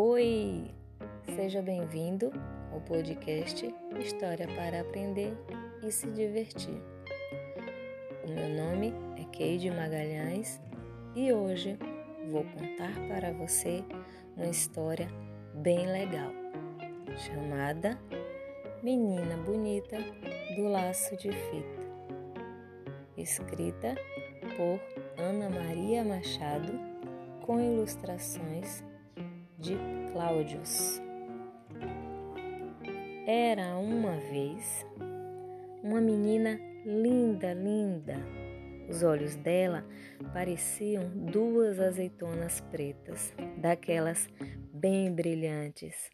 Oi! Seja bem-vindo ao podcast História para Aprender e Se Divertir. O meu nome é Keide Magalhães e hoje vou contar para você uma história bem legal chamada Menina Bonita do Laço de Fita, escrita por Ana Maria Machado com ilustrações de Cláudios. Era uma vez uma menina linda, linda. Os olhos dela pareciam duas azeitonas pretas, daquelas bem brilhantes.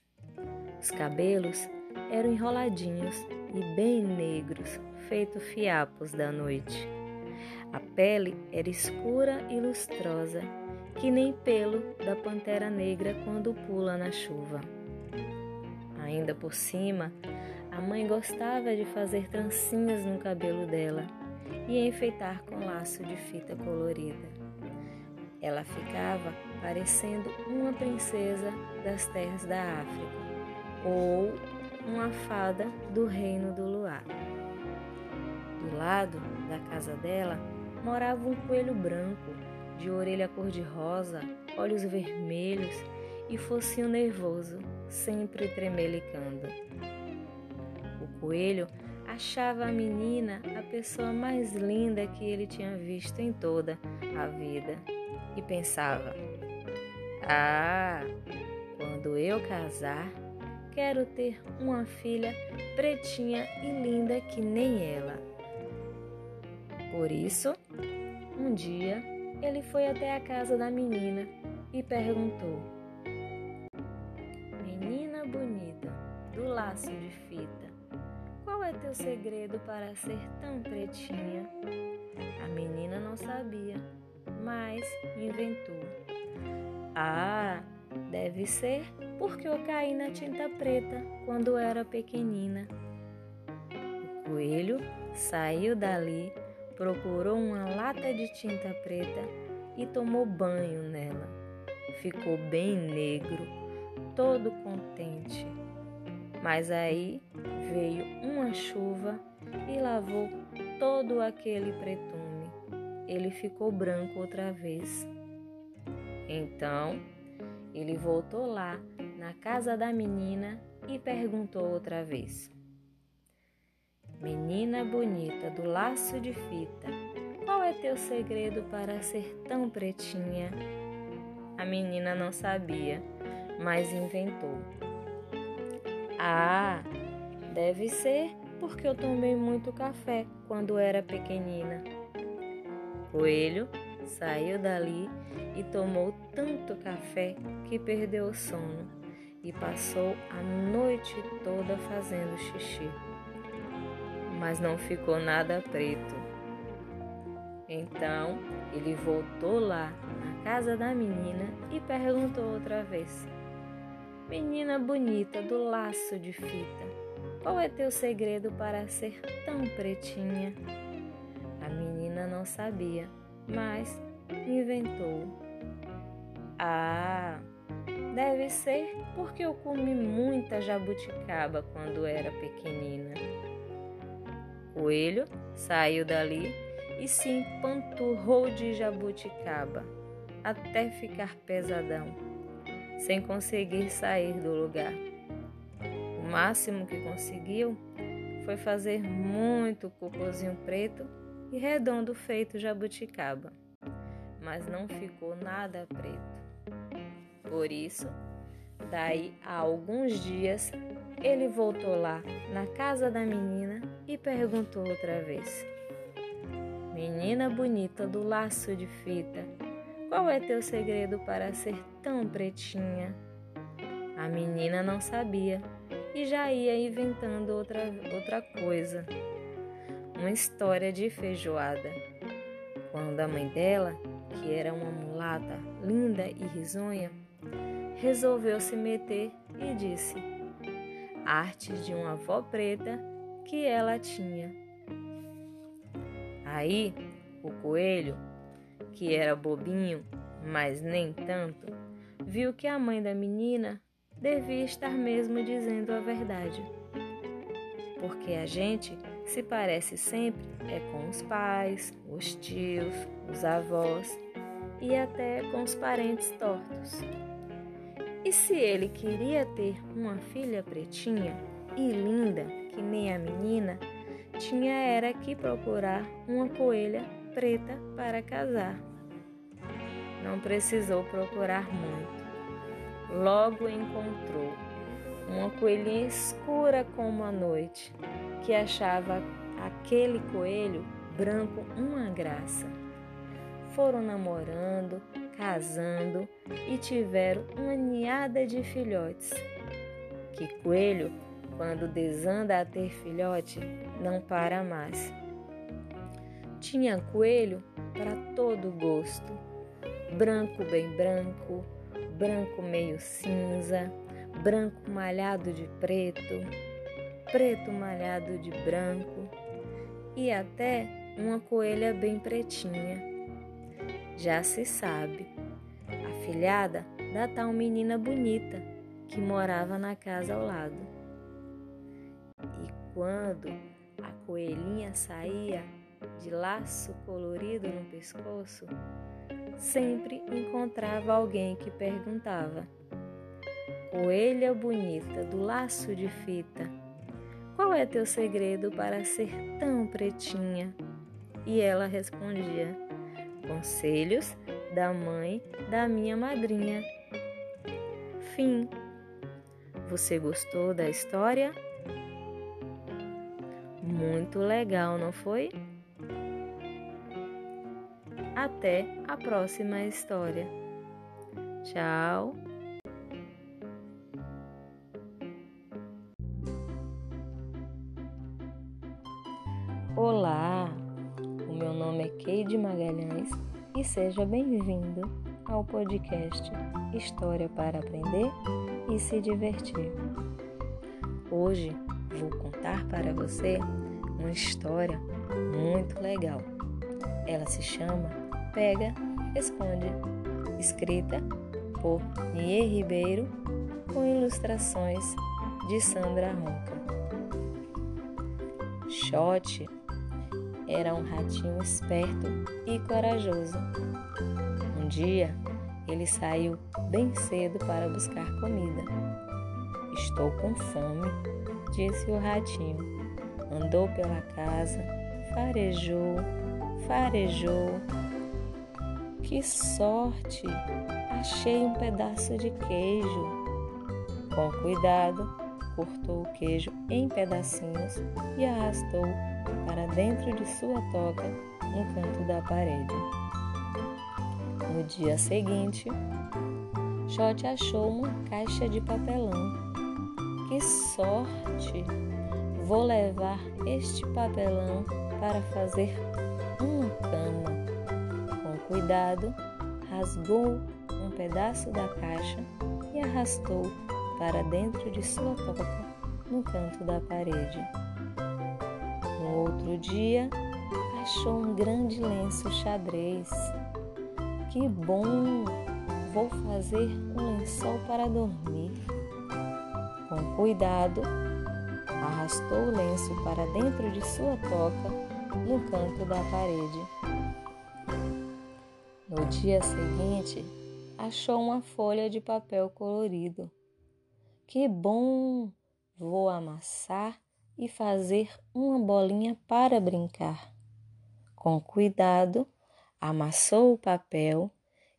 Os cabelos eram enroladinhos e bem negros, feito fiapos da noite. A pele era escura e lustrosa que nem pelo da pantera negra quando pula na chuva. Ainda por cima, a mãe gostava de fazer trancinhas no cabelo dela e enfeitar com laço de fita colorida. Ela ficava parecendo uma princesa das terras da África ou uma fada do reino do luar. Do lado da casa dela morava um coelho branco de orelha cor-de-rosa, olhos vermelhos e focinho nervoso, sempre tremelicando. O coelho achava a menina a pessoa mais linda que ele tinha visto em toda a vida e pensava: Ah, quando eu casar, quero ter uma filha pretinha e linda que nem ela. Por isso, um dia ele foi até a casa da menina e perguntou: Menina bonita, do laço de fita, qual é teu segredo para ser tão pretinha? A menina não sabia, mas inventou. Ah, deve ser porque eu caí na tinta preta quando era pequenina. O coelho saiu dali procurou uma lata de tinta preta e tomou banho nela. Ficou bem negro, todo contente. Mas aí veio uma chuva e lavou todo aquele pretume. Ele ficou branco outra vez. Então, ele voltou lá na casa da menina e perguntou outra vez: Menina bonita do laço de fita, qual é teu segredo para ser tão pretinha? A menina não sabia, mas inventou. Ah, deve ser porque eu tomei muito café quando era pequenina. Coelho saiu dali e tomou tanto café que perdeu o sono e passou a noite toda fazendo xixi mas não ficou nada preto. Então ele voltou lá na casa da menina e perguntou outra vez: Menina bonita do laço de fita, qual é teu segredo para ser tão pretinha? A menina não sabia, mas inventou. Ah, deve ser porque eu comi muita jabuticaba quando era pequenina coelho saiu dali e se empanturrou de jabuticaba até ficar pesadão, sem conseguir sair do lugar. O máximo que conseguiu foi fazer muito cocôzinho preto e redondo feito jabuticaba, mas não ficou nada preto. Por isso, daí a alguns dias, ele voltou lá na casa da menina e perguntou outra vez: Menina bonita do laço de fita, qual é teu segredo para ser tão pretinha? A menina não sabia e já ia inventando outra, outra coisa. Uma história de feijoada. Quando a mãe dela, que era uma mulata linda e risonha, resolveu se meter e disse: Artes de uma avó preta que ela tinha. Aí o coelho, que era bobinho, mas nem tanto, viu que a mãe da menina devia estar mesmo dizendo a verdade. Porque a gente se parece sempre é com os pais, os tios, os avós e até com os parentes tortos. E se ele queria ter uma filha pretinha e linda, que nem a menina, tinha era que procurar uma coelha preta para casar. Não precisou procurar muito. Logo encontrou uma coelhinha escura como a noite, que achava aquele coelho branco uma graça. Foram namorando, casando e tiveram uma ninhada de filhotes. Que coelho, quando desanda a ter filhote, não para mais. Tinha coelho para todo gosto: branco bem branco, branco meio cinza, branco malhado de preto, preto malhado de branco e até uma coelha bem pretinha. Já se sabe, a filhada da tal menina bonita que morava na casa ao lado. E quando a coelhinha saía de laço colorido no pescoço, sempre encontrava alguém que perguntava: Coelha bonita do laço de fita, qual é teu segredo para ser tão pretinha? E ela respondia: Conselhos da mãe da minha madrinha. Fim. Você gostou da história? Muito legal, não foi? Até a próxima história. Tchau! Olá, Keide Magalhães e seja bem-vindo ao podcast História para Aprender e Se Divertir. Hoje vou contar para você uma história muito legal. Ela se chama Pega, Responde, escrita por Nier Ribeiro, com ilustrações de Sandra Ronca. Shot era um ratinho esperto e corajoso. Um dia, ele saiu bem cedo para buscar comida. Estou com fome, disse o ratinho. Andou pela casa, farejou, farejou. Que sorte! Achei um pedaço de queijo. Com cuidado, cortou o queijo em pedacinhos e arrastou para dentro de sua toca no canto da parede. No dia seguinte, Shot achou uma caixa de papelão. Que sorte! Vou levar este papelão para fazer uma cama. Com cuidado, rasgou um pedaço da caixa e arrastou para dentro de sua toca no canto da parede. Outro dia, achou um grande lenço xadrez. Que bom! Vou fazer um lençol para dormir. Com cuidado, arrastou o lenço para dentro de sua toca no canto da parede. No dia seguinte, achou uma folha de papel colorido. Que bom! Vou amassar e fazer uma bolinha para brincar. Com cuidado, amassou o papel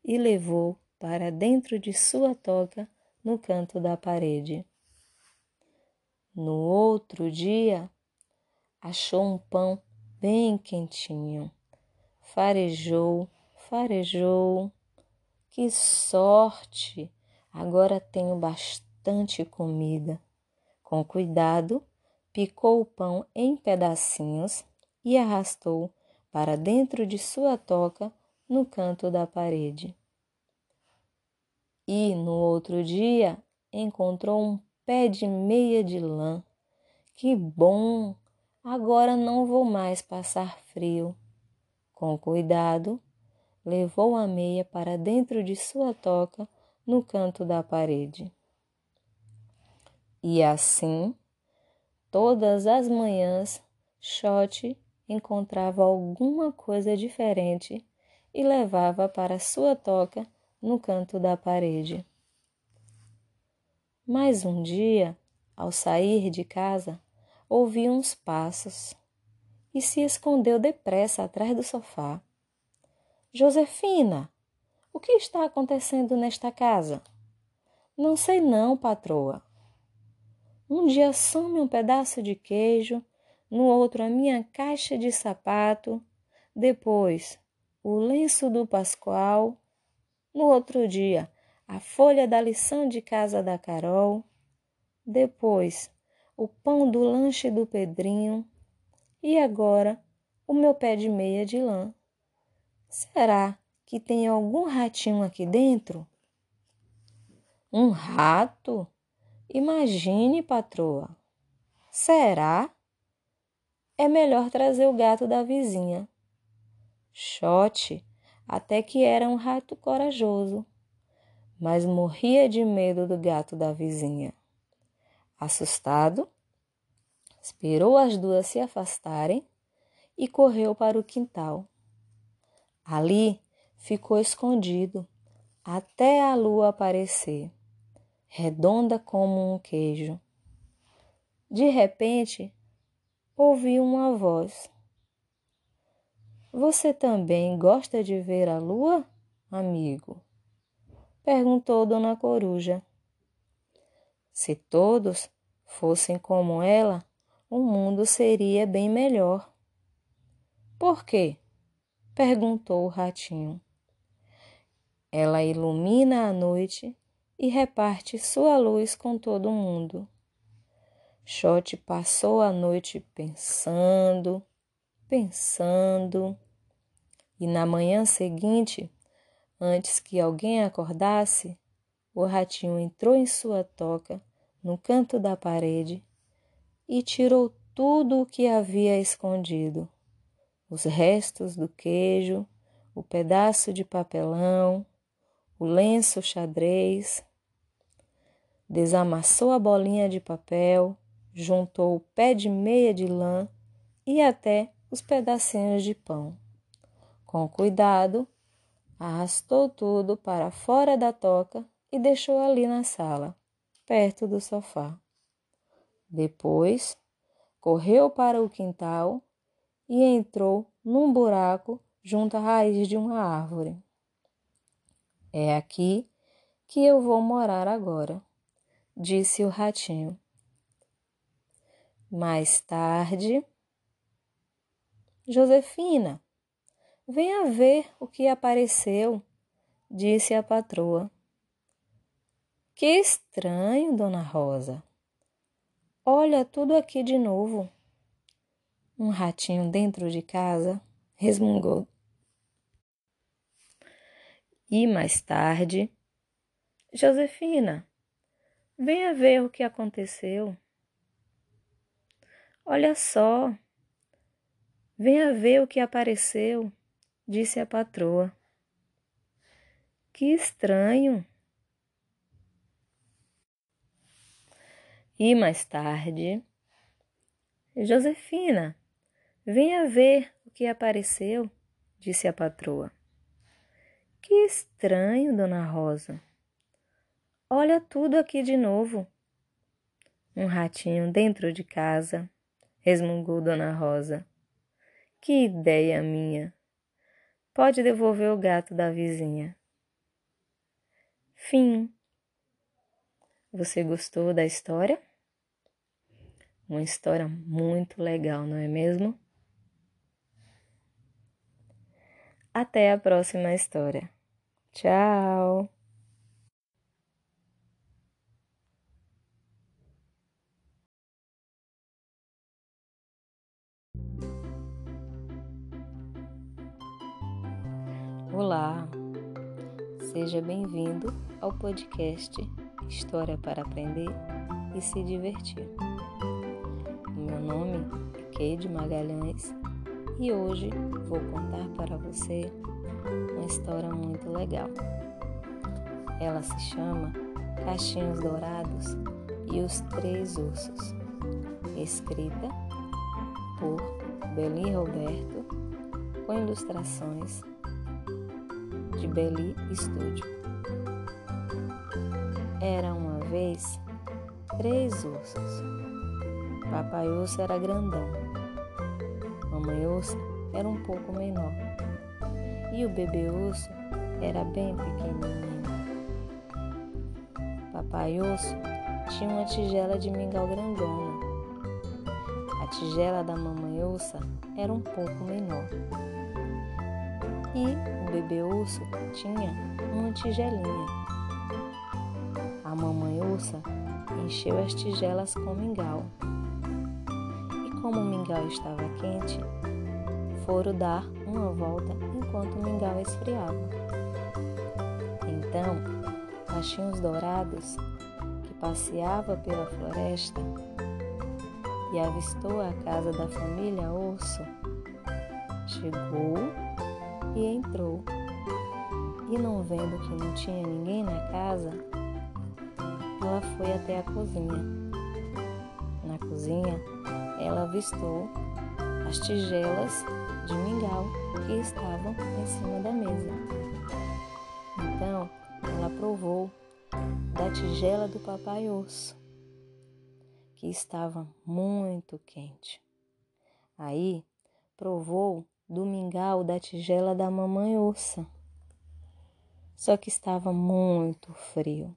e levou para dentro de sua toca no canto da parede. No outro dia, achou um pão bem quentinho. Farejou, farejou. Que sorte! Agora tenho bastante comida. Com cuidado, picou o pão em pedacinhos e arrastou para dentro de sua toca no canto da parede. E no outro dia encontrou um pé de meia de lã. Que bom! Agora não vou mais passar frio. Com cuidado, levou a meia para dentro de sua toca no canto da parede. E assim, todas as manhãs, Shot encontrava alguma coisa diferente e levava para sua toca no canto da parede. Mas um dia, ao sair de casa, ouviu uns passos e se escondeu depressa atrás do sofá. Josefina, o que está acontecendo nesta casa? Não sei não, patroa. Um dia some um pedaço de queijo, no outro a minha caixa de sapato, depois o lenço do Pascoal, no outro dia a folha da lição de casa da Carol, depois o pão do lanche do Pedrinho e agora o meu pé de meia de lã. Será que tem algum ratinho aqui dentro? Um rato? Imagine, patroa. Será? É melhor trazer o gato da vizinha. Xote até que era um rato corajoso, mas morria de medo do gato da vizinha. Assustado, esperou as duas se afastarem e correu para o quintal. Ali ficou escondido até a lua aparecer, redonda como um queijo. De repente, ouviu uma voz. Você também gosta de ver a lua, amigo? perguntou Dona Coruja. Se todos fossem como ela, o mundo seria bem melhor. Por quê? perguntou o ratinho. Ela ilumina a noite e reparte sua luz com todo mundo. Xote passou a noite pensando, pensando, e na manhã seguinte, antes que alguém acordasse, o ratinho entrou em sua toca no canto da parede e tirou tudo o que havia escondido os restos do queijo, o pedaço de papelão, o lenço xadrez, desamassou a bolinha de papel, juntou o pé de meia de lã e até os pedacinhos de pão. Com cuidado, arrastou tudo para fora da toca e deixou ali na sala, perto do sofá. Depois, correu para o quintal e entrou num buraco junto à raiz de uma árvore. É aqui que eu vou morar agora, disse o ratinho. Mais tarde, Josefina, venha ver o que apareceu, disse a patroa. Que estranho, dona Rosa. Olha tudo aqui de novo. Um ratinho dentro de casa resmungou. E mais tarde, Josefina, venha ver o que aconteceu. Olha só, venha ver o que apareceu, disse a patroa. Que estranho. E mais tarde, Josefina, Venha ver o que apareceu, disse a patroa. Que estranho, dona Rosa. Olha tudo aqui de novo. Um ratinho dentro de casa, resmungou Dona Rosa. Que ideia minha! Pode devolver o gato da vizinha. Fim. Você gostou da história? Uma história muito legal, não é mesmo? Até a próxima história. Tchau! Olá, seja bem-vindo ao podcast História para Aprender e Se Divertir. Meu nome é Keide Magalhães e hoje vou contar para você uma história muito legal. ela se chama Caixinhos Dourados e os Três Ursos, escrita por Beli Roberto, com ilustrações de Beli Studio. Era uma vez três ursos. Papai urso era grandão. Mamãe ursa era um pouco menor. E o bebê urso era bem pequenininho. Papai urso tinha uma tigela de mingau grandona. A tigela da mamãe ursa era um pouco menor. E o bebê urso tinha uma tigelinha. A mamãe ursa encheu as tigelas com mingau. Como o mingau estava quente, foram dar uma volta enquanto o mingau esfriava. Então, Caixinhos Dourados, que passeava pela floresta e avistou a casa da família Urso, chegou e entrou. E não vendo que não tinha ninguém na casa, ela foi até a cozinha. Na cozinha, ela avistou as tigelas de mingau que estavam em cima da mesa. Então, ela provou da tigela do papai urso, que estava muito quente. Aí, provou do mingau da tigela da mamãe ursa, só que estava muito frio.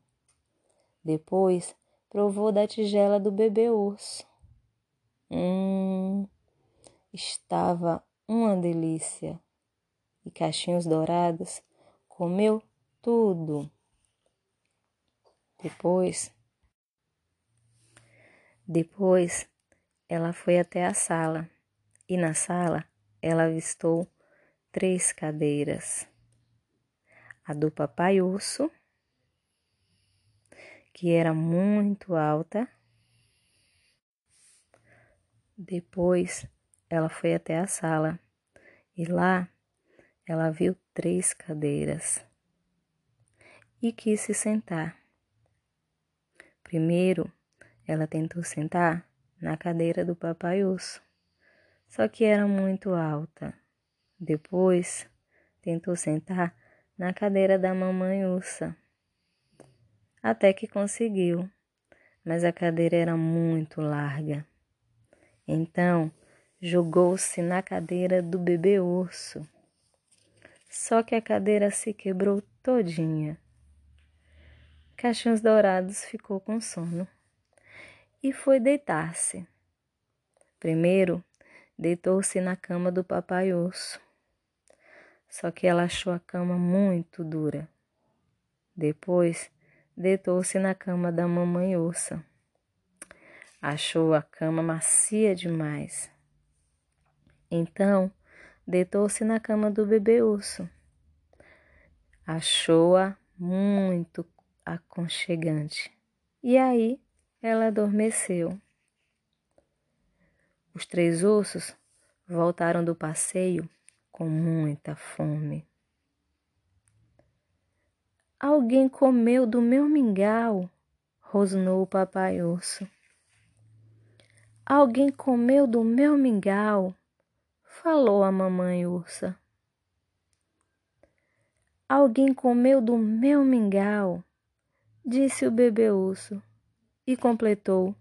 Depois provou da tigela do bebê urso. Hum, estava uma delícia. E Caixinhos Dourados comeu tudo. Depois, depois ela foi até a sala e na sala ela avistou três cadeiras: a do papai urso, que era muito alta. Depois ela foi até a sala e lá ela viu três cadeiras e quis se sentar. Primeiro, ela tentou sentar na cadeira do papai urso, só que era muito alta. Depois, tentou sentar na cadeira da mamãe ursa, até que conseguiu, mas a cadeira era muito larga. Então, jogou-se na cadeira do bebê urso. Só que a cadeira se quebrou todinha. Caixinhos Dourados ficou com sono e foi deitar-se. Primeiro, deitou-se na cama do papai urso. Só que ela achou a cama muito dura. Depois, deitou-se na cama da mamãe ursa. Achou a cama macia demais. Então, deitou-se na cama do bebê urso. Achou-a muito aconchegante. E aí ela adormeceu. Os três ursos voltaram do passeio com muita fome. Alguém comeu do meu mingau, rosnou o papai urso. Alguém comeu do meu mingau, falou a mamãe ursa. Alguém comeu do meu mingau, disse o bebê urso e completou.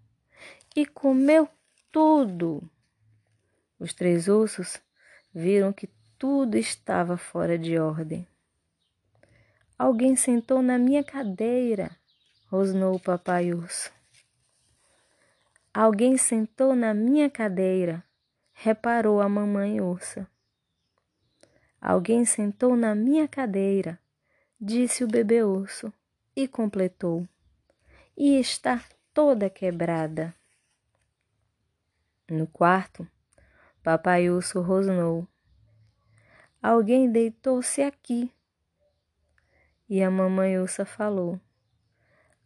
E comeu tudo. Os três ursos viram que tudo estava fora de ordem. Alguém sentou na minha cadeira, rosnou o papai urso. Alguém sentou na minha cadeira, reparou a mamãe ursa. Alguém sentou na minha cadeira, disse o bebê urso e completou. E está toda quebrada. No quarto, papai urso rosnou. Alguém deitou-se aqui. E a mamãe ursa falou: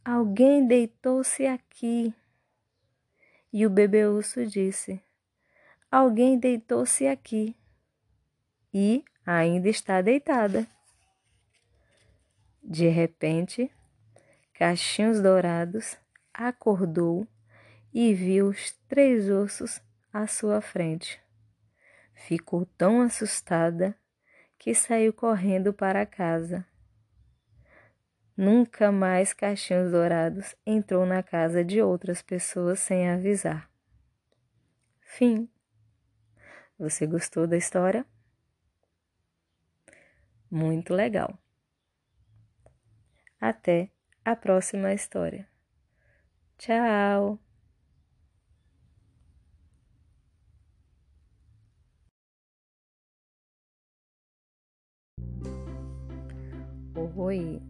Alguém deitou-se aqui. E o bebê urso disse: Alguém deitou-se aqui e ainda está deitada. De repente, Cachinhos Dourados acordou e viu os três ursos à sua frente. Ficou tão assustada que saiu correndo para casa. Nunca mais Cachinhos Dourados entrou na casa de outras pessoas sem avisar. Fim. Você gostou da história? Muito legal. Até a próxima história. Tchau! Oi,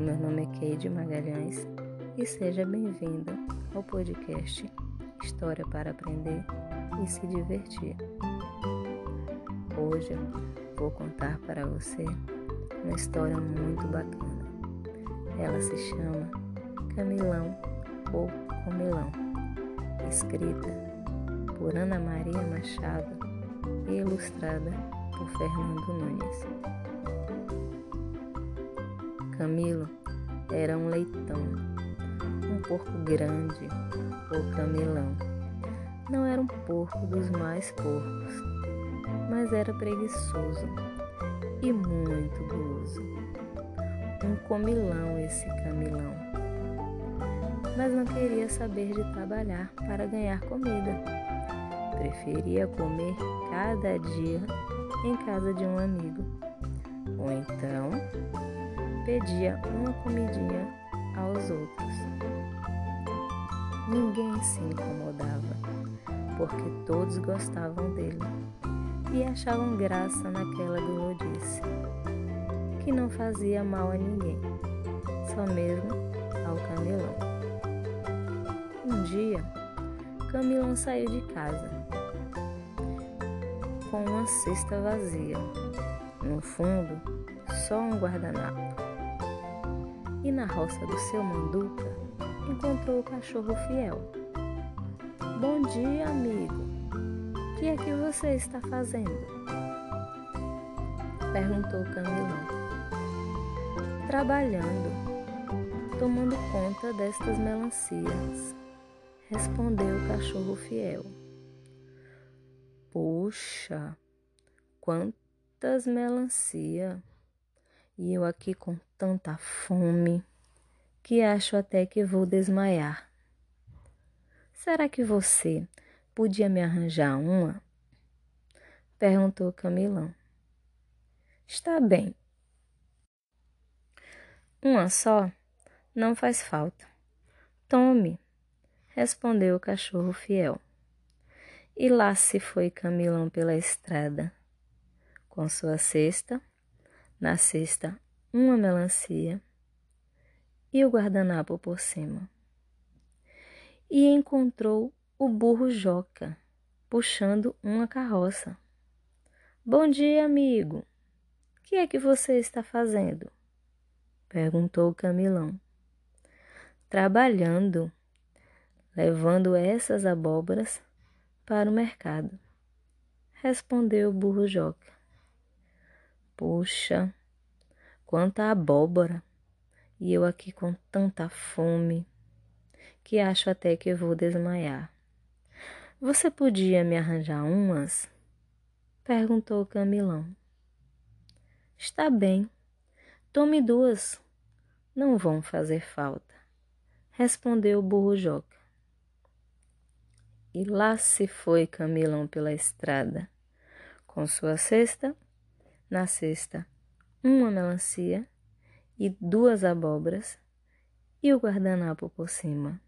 meu nome é Keide Magalhães e seja bem-vinda ao podcast História para Aprender e Se Divertir. Hoje vou contar para você uma história muito bacana. Ela se chama Camilão ou Comilão, escrita por Ana Maria Machado e ilustrada por Fernando Nunes. Camilo era um leitão, um porco grande ou camilão. Não era um porco dos mais porcos, mas era preguiçoso e muito guloso. Um comilão esse camilão. Mas não queria saber de trabalhar para ganhar comida. Preferia comer cada dia em casa de um amigo. Ou então pedia uma comidinha aos outros. Ninguém se incomodava, porque todos gostavam dele e achavam graça naquela gulodice, que não fazia mal a ninguém, só mesmo ao Camilão. Um dia, Camilão saiu de casa com uma cesta vazia. No fundo, só um guardanapo e na roça do seu Manduca encontrou o cachorro fiel. Bom dia, amigo. O que é que você está fazendo? Perguntou Camilão. Trabalhando, tomando conta destas melancias, respondeu o cachorro fiel. Puxa, quantas melancia! E eu aqui com tanta fome que acho até que vou desmaiar. Será que você podia me arranjar uma? Perguntou Camilão. Está bem. Uma só não faz falta. Tome, respondeu o cachorro fiel. E lá se foi Camilão pela estrada, com sua cesta na cesta, uma melancia e o guardanapo por cima. E encontrou o burro Joca puxando uma carroça. Bom dia, amigo. O que é que você está fazendo? perguntou o Camilão. Trabalhando, levando essas abóboras para o mercado, respondeu o burro Joca. Puxa, quanta abóbora! E eu aqui com tanta fome que acho até que vou desmaiar. Você podia me arranjar umas? perguntou Camilão. Está bem, tome duas, não vão fazer falta, respondeu o burro Joca. E lá se foi Camilão pela estrada, com sua cesta na cesta, uma melancia e duas abóboras e o guardanapo por cima.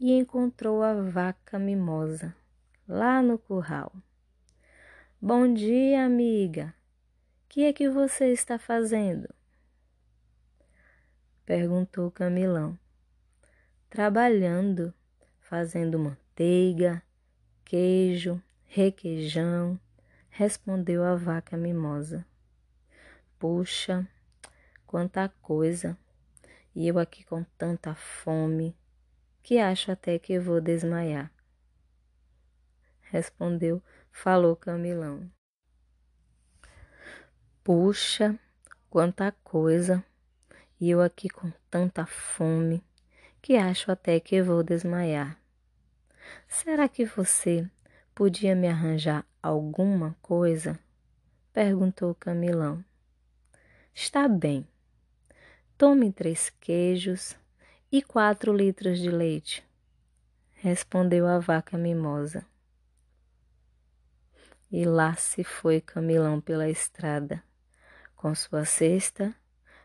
E encontrou a vaca mimosa lá no curral. Bom dia, amiga. Que é que você está fazendo? Perguntou Camilão. Trabalhando, fazendo manteiga, queijo, requeijão respondeu a vaca mimosa. Puxa, quanta coisa! E eu aqui com tanta fome, que acho até que vou desmaiar. Respondeu, falou Camilão. Puxa, quanta coisa! E eu aqui com tanta fome que acho até que vou desmaiar. Será que você podia me arranjar alguma coisa? perguntou Camilão. Está bem. Tome três queijos e quatro litros de leite, respondeu a vaca mimosa. E lá se foi Camilão pela estrada, com sua cesta,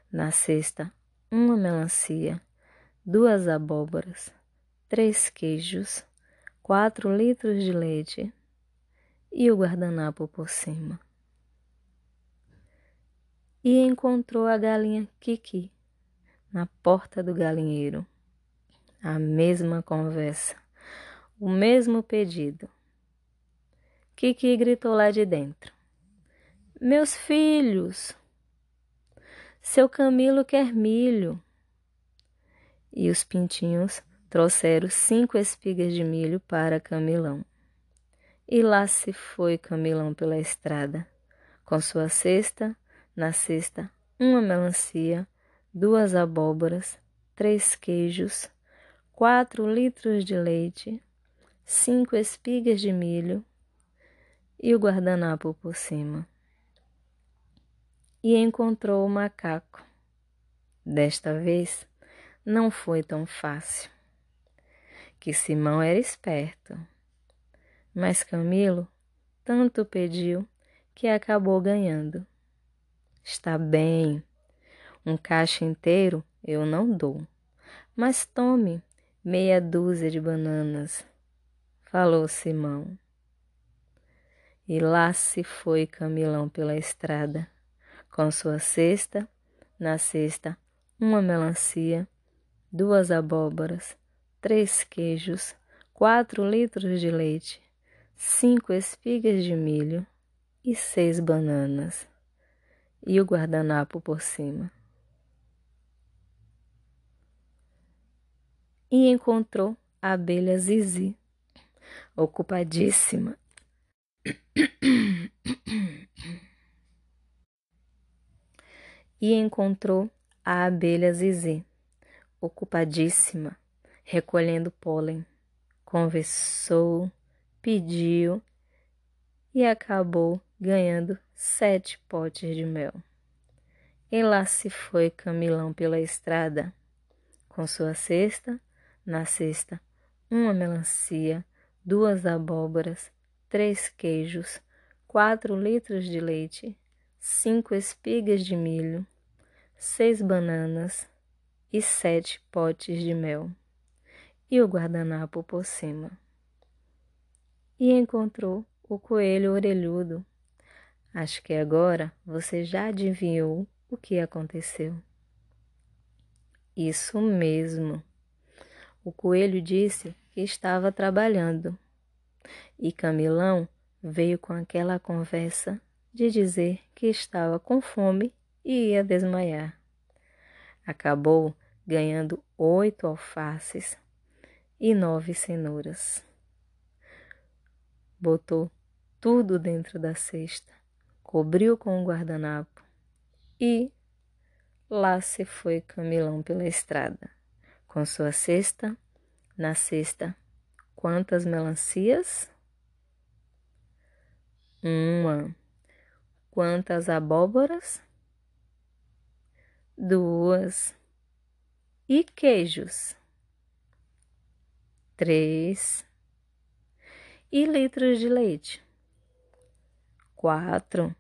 na cesta uma melancia, duas abóboras, três queijos, quatro litros de leite e o guardanapo por cima. E encontrou a galinha Kiki na porta do galinheiro. A mesma conversa, o mesmo pedido. Kiki gritou lá de dentro: Meus filhos! Seu Camilo quer milho. E os pintinhos trouxeram cinco espigas de milho para Camilão. E lá se foi Camilão pela estrada, com sua cesta, na cesta uma melancia, duas abóboras, três queijos, quatro litros de leite, cinco espigas de milho e o guardanapo por cima. E encontrou o macaco. Desta vez não foi tão fácil, que Simão era esperto, mas Camilo tanto pediu que acabou ganhando. Está bem, um cacho inteiro eu não dou, mas tome meia dúzia de bananas, falou Simão. E lá se foi Camilão pela estrada com sua cesta, na cesta uma melancia, duas abóboras, três queijos, quatro litros de leite, cinco espigas de milho e seis bananas, e o guardanapo por cima. E encontrou a abelha Zizi, ocupadíssima e encontrou a abelha Zizi, ocupadíssima, recolhendo pólen. Conversou, pediu e acabou ganhando sete potes de mel. E lá se foi Camilão pela estrada, com sua cesta, na cesta, uma melancia, duas abóboras, três queijos, quatro litros de leite, cinco espigas de milho, seis bananas e sete potes de mel, e o guardanapo por cima. E encontrou o coelho orelhudo. Acho que agora você já adivinhou o que aconteceu. Isso mesmo. O coelho disse que estava trabalhando. E Camilão veio com aquela conversa de dizer que estava com fome e ia desmaiar. Acabou ganhando oito alfaces e nove cenouras. Botou tudo dentro da cesta, cobriu com o guardanapo e lá se foi Camilão pela estrada, com sua cesta, na cesta, quantas melancias? Uma. Quantas abóboras? Duas. E queijos? Três. E litros de leite? Quatro.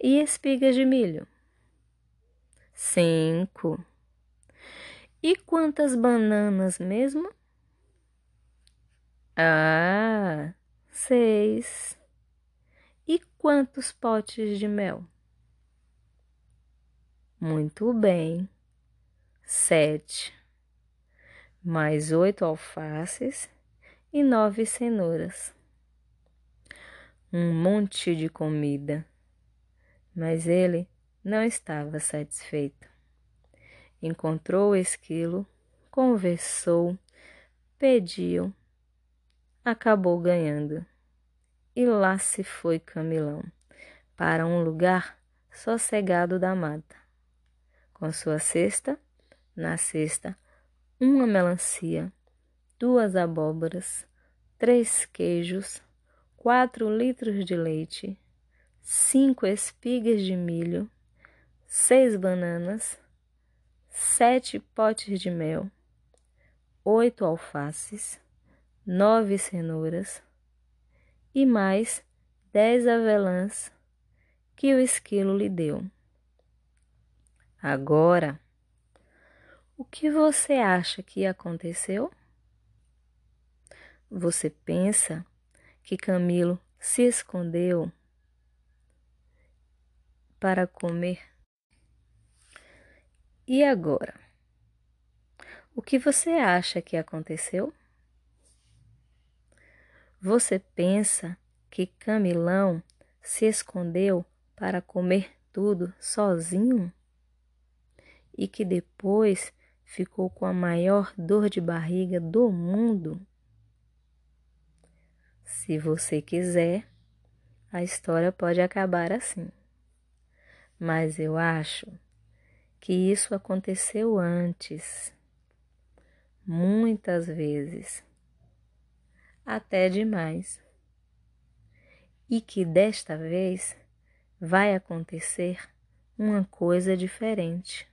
E espigas de milho? Cinco. E quantas bananas mesmo? Ah, seis. E quantos potes de mel? Muito bem. Sete. Mais oito alfaces e nove cenouras. Um monte de comida. Mas ele não estava satisfeito. Encontrou o esquilo, conversou, pediu, acabou ganhando. E lá se foi Camilão, para um lugar sossegado da mata. Com sua cesta, na cesta, uma melancia, duas abóboras, três queijos, quatro litros de leite, cinco espigas de milho, seis bananas, sete potes de mel, oito alfaces, nove cenouras e mais dez avelãs que o esquilo lhe deu. Agora, o que você acha que aconteceu? Você pensa que Camilo se escondeu para comer? E agora? O que você acha que aconteceu? Você pensa que Camilão se escondeu para comer tudo sozinho? E que depois ficou com a maior dor de barriga do mundo? Se você quiser, a história pode acabar assim. Mas eu acho que isso aconteceu antes muitas vezes, até demais, e que desta vez vai acontecer uma coisa diferente.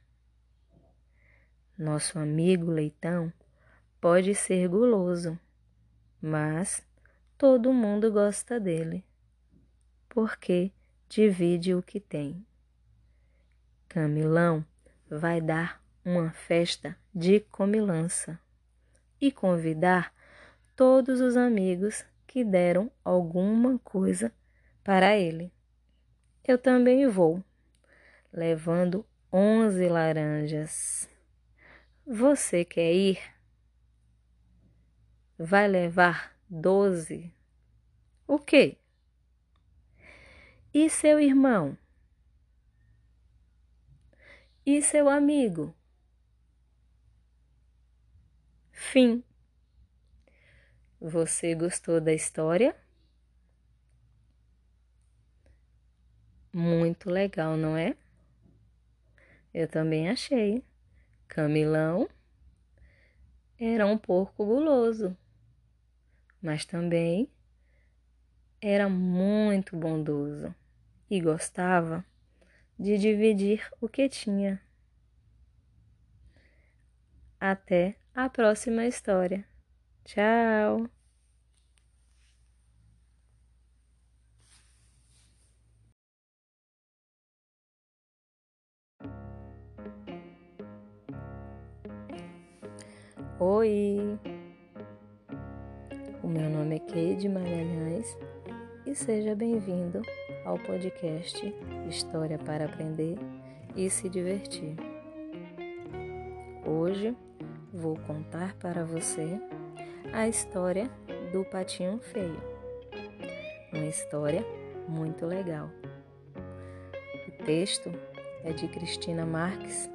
Nosso amigo leitão pode ser guloso, mas todo mundo gosta dele, porque divide o que tem. Camilão vai dar uma festa de comilança e convidar todos os amigos que deram alguma coisa para ele. Eu também vou, levando onze laranjas. Você quer ir? Vai levar doze? O quê? E seu irmão? E seu amigo? Fim. Você gostou da história? Muito legal, não é? Eu também achei. Camilão era um porco guloso, mas também era muito bondoso e gostava de dividir o que tinha. Até a próxima história. Tchau! Oi! Meu nome é Keide Magalhães e seja bem-vindo ao podcast História para Aprender e Se Divertir. Hoje vou contar para você a história do Patinho Feio. Uma história muito legal. O texto é de Cristina Marques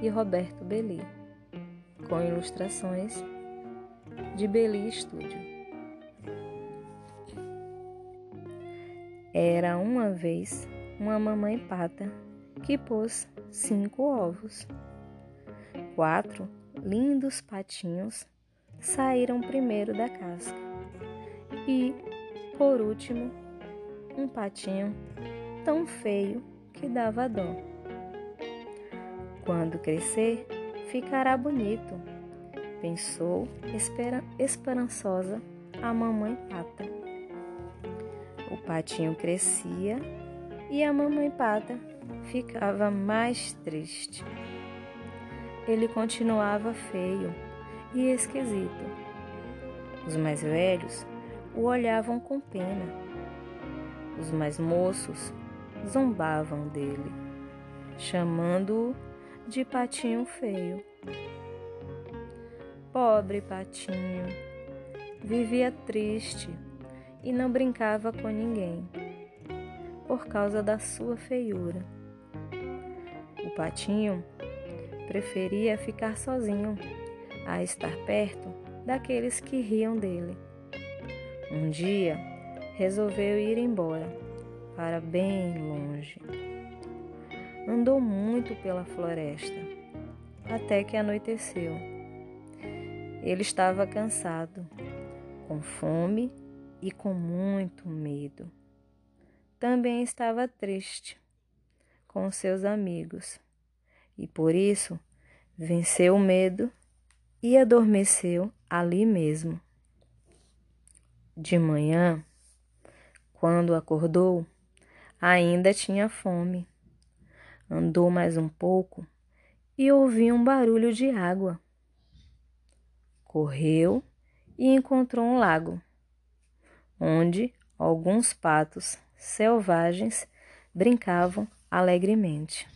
e Roberto Belli com ilustrações de Beli Studio. Era uma vez uma mamãe pata que pôs cinco ovos. Quatro lindos patinhos saíram primeiro da casca e, por último, um patinho tão feio que dava dó. Quando crescer, Ficará bonito, pensou esperançosa a mamãe pata. Patinho crescia e a mamãe pata ficava mais triste. Ele continuava feio e esquisito. Os mais velhos o olhavam com pena. Os mais moços zombavam dele, chamando-o de patinho feio. Pobre patinho, vivia triste e não brincava com ninguém por causa da sua feiura. O patinho preferia ficar sozinho a estar perto daqueles que riam dele. Um dia resolveu ir embora para bem longe. andou muito pela floresta, até que anoiteceu. Ele estava cansado, com fome e com muito medo. Também estava triste com seus amigos e por isso venceu o medo e adormeceu ali mesmo. De manhã, quando acordou, ainda tinha fome. Andou mais um pouco e ouviu um barulho de água. Correu e encontrou um lago, onde alguns patos selvagens brincavam alegremente.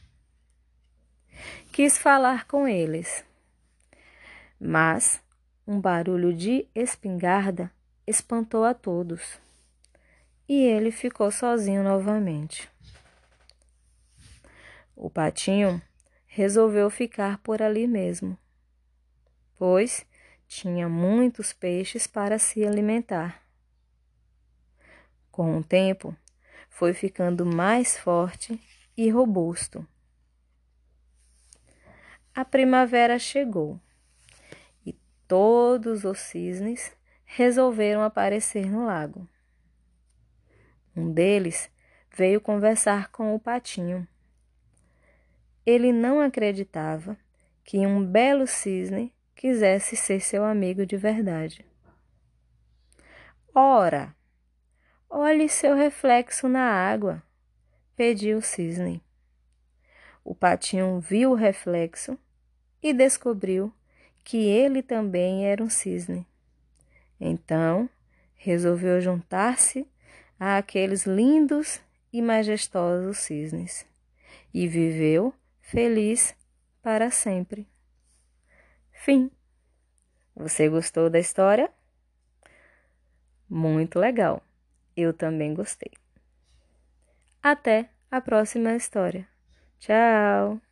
Quis falar com eles, mas um barulho de espingarda espantou a todos e ele ficou sozinho novamente. O patinho resolveu ficar por ali mesmo, pois tinha muitos peixes para se alimentar. Com o tempo, foi ficando mais forte e robusto. A primavera chegou e todos os cisnes resolveram aparecer no lago. Um deles veio conversar com o patinho. Ele não acreditava que um belo cisne quisesse ser seu amigo de verdade. Ora, olhe seu reflexo na água, pediu o cisne. O patinho viu o reflexo e descobriu que ele também era um cisne. Então, resolveu juntar-se àqueles lindos e majestosos cisnes e viveu feliz para sempre. Fim. Você gostou da história? Muito legal. Eu também gostei. Até a próxima história. Tchau!